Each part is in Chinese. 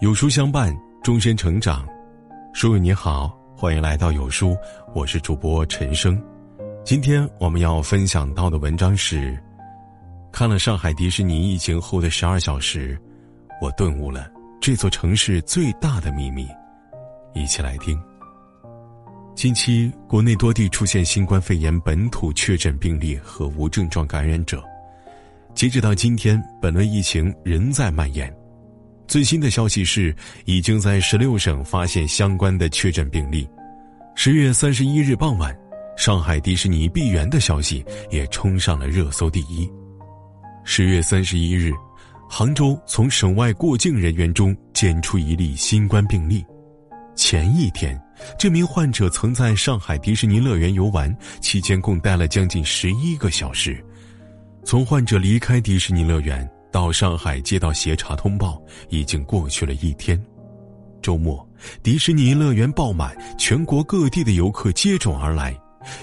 有书相伴，终身成长。书友你好，欢迎来到有书，我是主播陈生。今天我们要分享到的文章是：看了上海迪士尼疫情后的十二小时，我顿悟了这座城市最大的秘密。一起来听。近期，国内多地出现新冠肺炎本土确诊病例和无症状感染者。截止到今天，本轮疫情仍在蔓延。最新的消息是，已经在十六省发现相关的确诊病例。十月三十一日傍晚，上海迪士尼闭园的消息也冲上了热搜第一。十月三十一日，杭州从省外过境人员中检出一例新冠病例。前一天，这名患者曾在上海迪士尼乐园游玩，期间共待了将近十一个小时。从患者离开迪士尼乐园。到上海接到协查通报，已经过去了一天。周末，迪士尼乐园爆满，全国各地的游客接踵而来，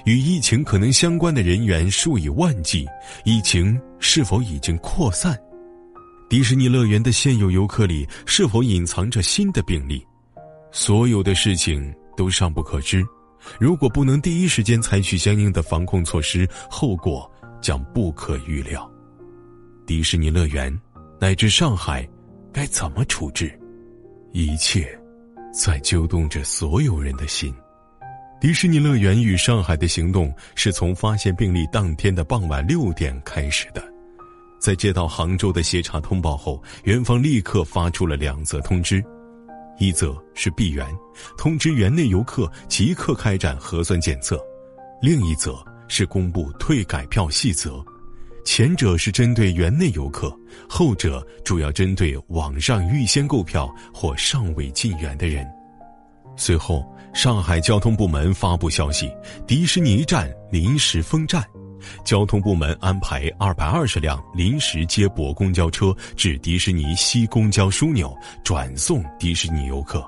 与疫情可能相关的人员数以万计。疫情是否已经扩散？迪士尼乐园的现有游客里是否隐藏着新的病例？所有的事情都尚不可知。如果不能第一时间采取相应的防控措施，后果将不可预料。迪士尼乐园，乃至上海，该怎么处置？一切，在揪动着所有人的心。迪士尼乐园与上海的行动是从发现病例当天的傍晚六点开始的。在接到杭州的协查通报后，园方立刻发出了两则通知：一则是闭园，通知园内游客即刻开展核酸检测；另一则是公布退改票细则。前者是针对园内游客，后者主要针对网上预先购票或尚未进园的人。随后，上海交通部门发布消息：迪士尼站临时封站，交通部门安排二百二十辆临时接驳公交车至迪士尼西公交枢纽，转送迪士尼游客。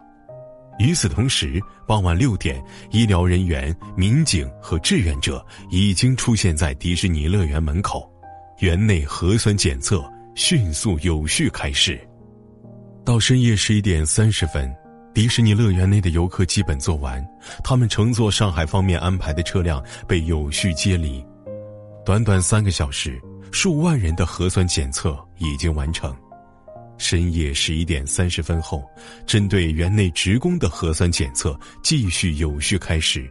与此同时，傍晚六点，医疗人员、民警和志愿者已经出现在迪士尼乐园门口。园内核酸检测迅速有序开始，到深夜十一点三十分，迪士尼乐园内的游客基本做完，他们乘坐上海方面安排的车辆被有序接离。短短三个小时，数万人的核酸检测已经完成。深夜十一点三十分后，针对园内职工的核酸检测继续有序开始。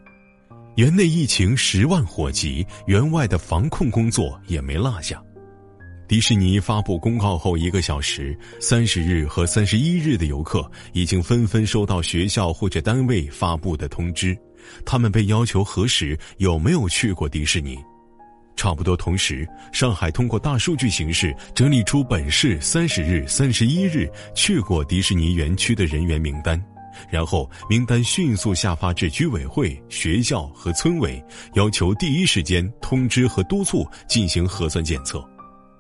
园内疫情十万火急，园外的防控工作也没落下。迪士尼发布公告后一个小时，三十日和三十一日的游客已经纷纷收到学校或者单位发布的通知，他们被要求核实有没有去过迪士尼。差不多同时，上海通过大数据形式整理出本市三十日、三十一日去过迪士尼园区的人员名单。然后名单迅速下发至居委会、学校和村委，要求第一时间通知和督促进行核酸检测。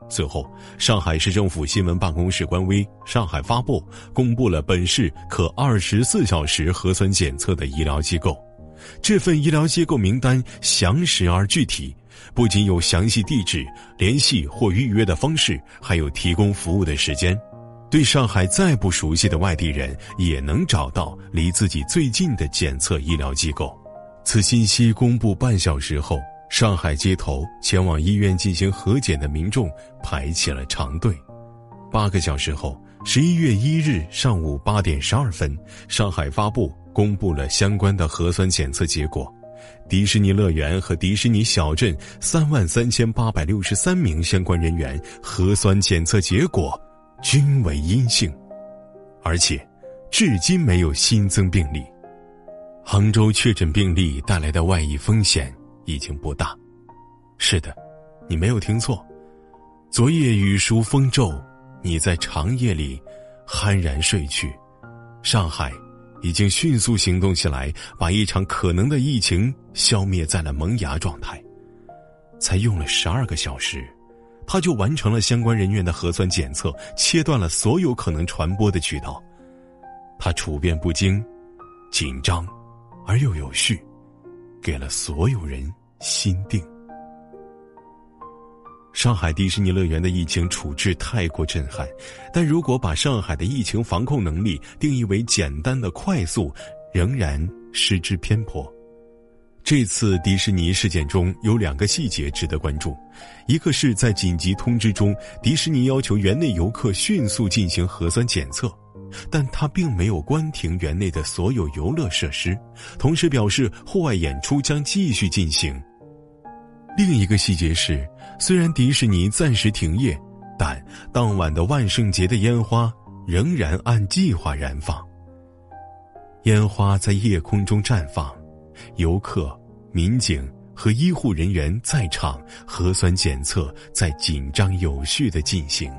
最后，上海市政府新闻办公室官微“上海发布”公布了本市可二十四小时核酸检测的医疗机构。这份医疗机构名单详实而具体，不仅有详细地址、联系或预约的方式，还有提供服务的时间。对上海再不熟悉的外地人，也能找到离自己最近的检测医疗机构。此信息公布半小时后，上海街头前往医院进行核检的民众排起了长队。八个小时后，十一月一日上午八点十二分，上海发布公布了相关的核酸检测结果：迪士尼乐园和迪士尼小镇三万三千八百六十三名相关人员核酸检测结果。均为阴性，而且至今没有新增病例。杭州确诊病例带来的外溢风险已经不大。是的，你没有听错，昨夜雨疏风骤，你在长夜里酣然睡去。上海已经迅速行动起来，把一场可能的疫情消灭在了萌芽状态。才用了十二个小时。他就完成了相关人员的核酸检测，切断了所有可能传播的渠道。他处变不惊，紧张而又有序，给了所有人心定。上海迪士尼乐园的疫情处置太过震撼，但如果把上海的疫情防控能力定义为简单的快速，仍然失之偏颇。这次迪士尼事件中有两个细节值得关注，一个是在紧急通知中，迪士尼要求园内游客迅速进行核酸检测，但他并没有关停园内的所有游乐设施，同时表示户外演出将继续进行。另一个细节是，虽然迪士尼暂时停业，但当晚的万圣节的烟花仍然按计划燃放。烟花在夜空中绽放，游客、民警和医护人员在场，核酸检测在紧张有序的进行。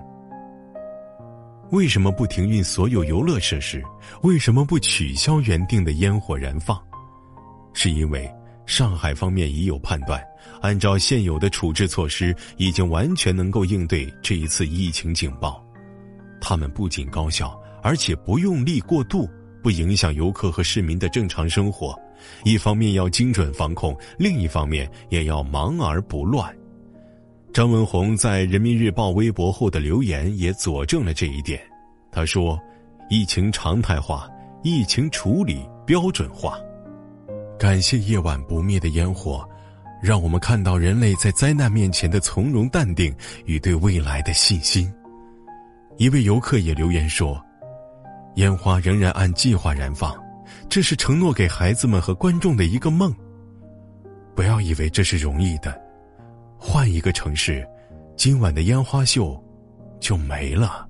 为什么不停运所有游乐设施？为什么不取消原定的烟火燃放？是因为。上海方面已有判断，按照现有的处置措施，已经完全能够应对这一次疫情警报。他们不仅高效，而且不用力过度，不影响游客和市民的正常生活。一方面要精准防控，另一方面也要忙而不乱。张文宏在人民日报微博后的留言也佐证了这一点。他说：“疫情常态化，疫情处理标准化。”感谢夜晚不灭的烟火，让我们看到人类在灾难面前的从容淡定与对未来的信心。一位游客也留言说：“烟花仍然按计划燃放，这是承诺给孩子们和观众的一个梦。不要以为这是容易的，换一个城市，今晚的烟花秀就没了。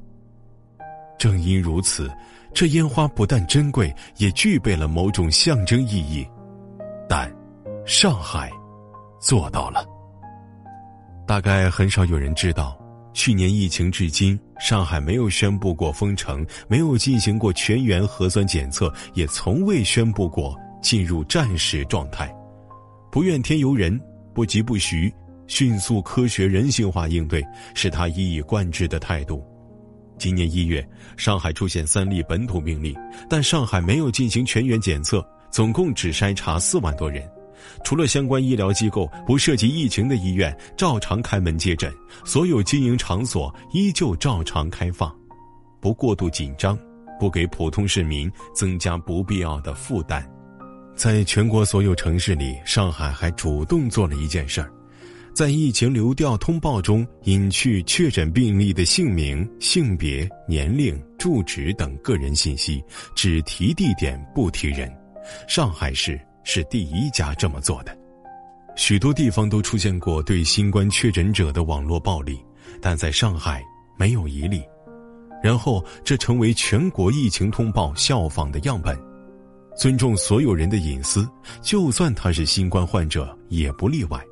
正因如此，这烟花不但珍贵，也具备了某种象征意义。”但，上海做到了。大概很少有人知道，去年疫情至今，上海没有宣布过封城，没有进行过全员核酸检测，也从未宣布过进入战时状态。不怨天尤人，不急不徐，迅速、科学、人性化应对，是他一以贯之的态度。今年一月，上海出现三例本土病例，但上海没有进行全员检测。总共只筛查四万多人，除了相关医疗机构不涉及疫情的医院照常开门接诊，所有经营场所依旧照常开放，不过度紧张，不给普通市民增加不必要的负担。在全国所有城市里，上海还主动做了一件事儿，在疫情流调通报中隐去确诊病例的姓名、性别、年龄、住址等个人信息，只提地点不提人。上海市是第一家这么做的，许多地方都出现过对新冠确诊者的网络暴力，但在上海没有一例。然后这成为全国疫情通报效仿的样本，尊重所有人的隐私，就算他是新冠患者也不例外。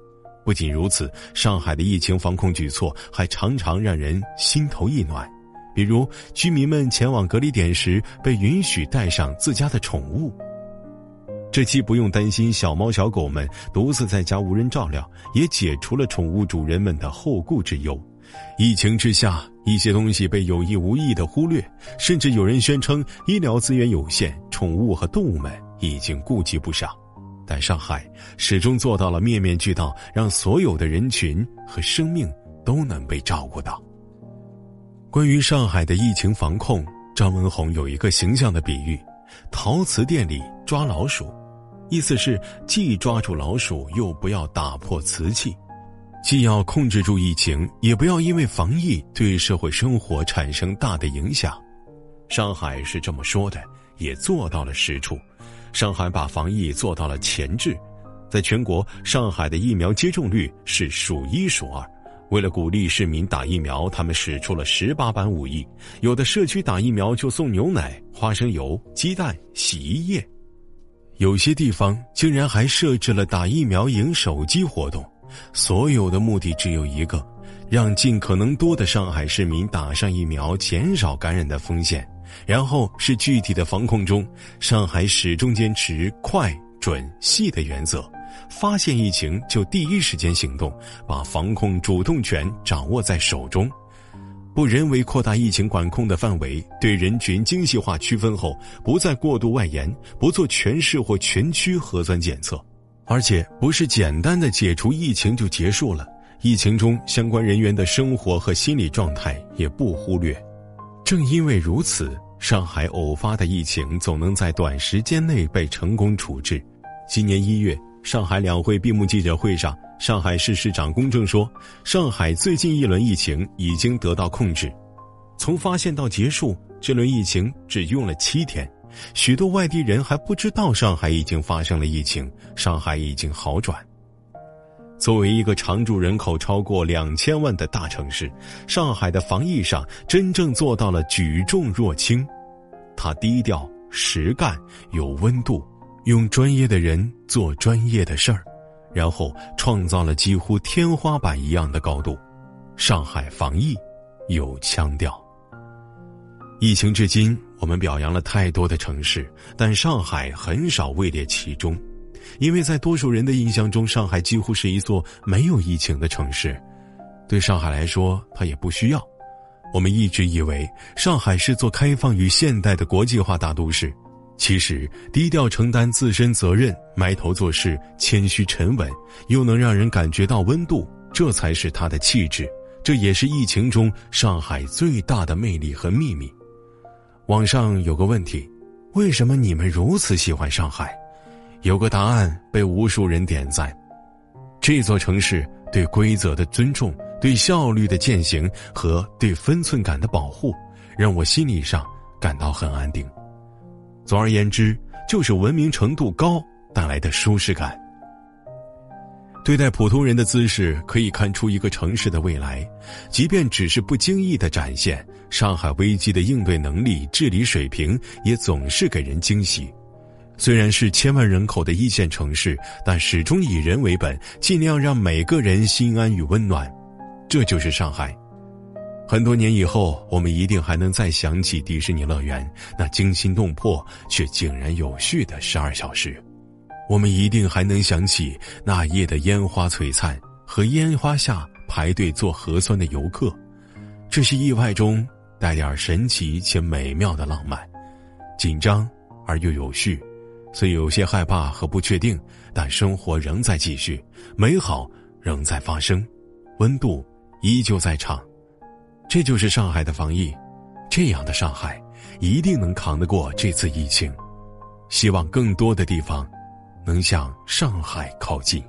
不仅如此，上海的疫情防控举措还常常让人心头一暖，比如居民们前往隔离点时被允许带上自家的宠物。这既不用担心小猫小狗们独自在家无人照料，也解除了宠物主人们的后顾之忧。疫情之下，一些东西被有意无意的忽略，甚至有人宣称医疗资源有限，宠物和动物们已经顾及不上。但上海始终做到了面面俱到，让所有的人群和生命都能被照顾到。关于上海的疫情防控，张文宏有一个形象的比喻：陶瓷店里抓老鼠。意思是既抓住老鼠，又不要打破瓷器，既要控制住疫情，也不要因为防疫对社会生活产生大的影响。上海是这么说的，也做到了实处。上海把防疫做到了前置，在全国，上海的疫苗接种率是数一数二。为了鼓励市民打疫苗，他们使出了十八般武艺，有的社区打疫苗就送牛奶、花生油、鸡蛋、洗衣液。有些地方竟然还设置了打疫苗赢手机活动，所有的目的只有一个，让尽可能多的上海市民打上疫苗，减少感染的风险。然后是具体的防控中，上海始终坚持快、准、细的原则，发现疫情就第一时间行动，把防控主动权掌握在手中。不人为扩大疫情管控的范围，对人群精细化区分后，不再过度外延，不做全市或全区核酸检测，而且不是简单的解除疫情就结束了，疫情中相关人员的生活和心理状态也不忽略。正因为如此，上海偶发的疫情总能在短时间内被成功处置。今年一月，上海两会闭幕记者会上，上海市市长龚正说：“上海最近一轮疫情已经得到控制，从发现到结束，这轮疫情只用了七天。许多外地人还不知道上海已经发生了疫情，上海已经好转。”作为一个常住人口超过两千万的大城市，上海的防疫上真正做到了举重若轻。它低调、实干、有温度，用专业的人做专业的事儿，然后创造了几乎天花板一样的高度。上海防疫有腔调。疫情至今，我们表扬了太多的城市，但上海很少位列其中。因为在多数人的印象中，上海几乎是一座没有疫情的城市。对上海来说，它也不需要。我们一直以为上海是座开放与现代的国际化大都市，其实低调承担自身责任、埋头做事、谦虚沉稳，又能让人感觉到温度，这才是他的气质。这也是疫情中上海最大的魅力和秘密。网上有个问题：为什么你们如此喜欢上海？有个答案被无数人点赞：这座城市对规则的尊重、对效率的践行和对分寸感的保护，让我心理上感到很安定。总而言之，就是文明程度高带来的舒适感。对待普通人的姿势，可以看出一个城市的未来。即便只是不经意的展现，上海危机的应对能力、治理水平，也总是给人惊喜。虽然是千万人口的一线城市，但始终以人为本，尽量让每个人心安与温暖，这就是上海。很多年以后，我们一定还能再想起迪士尼乐园那惊心动魄却井然有序的十二小时，我们一定还能想起那夜的烟花璀璨和烟花下排队做核酸的游客，这是意外中带点神奇且美妙的浪漫，紧张而又有序。虽有些害怕和不确定，但生活仍在继续，美好仍在发生，温度依旧在场。这就是上海的防疫，这样的上海一定能扛得过这次疫情。希望更多的地方能向上海靠近。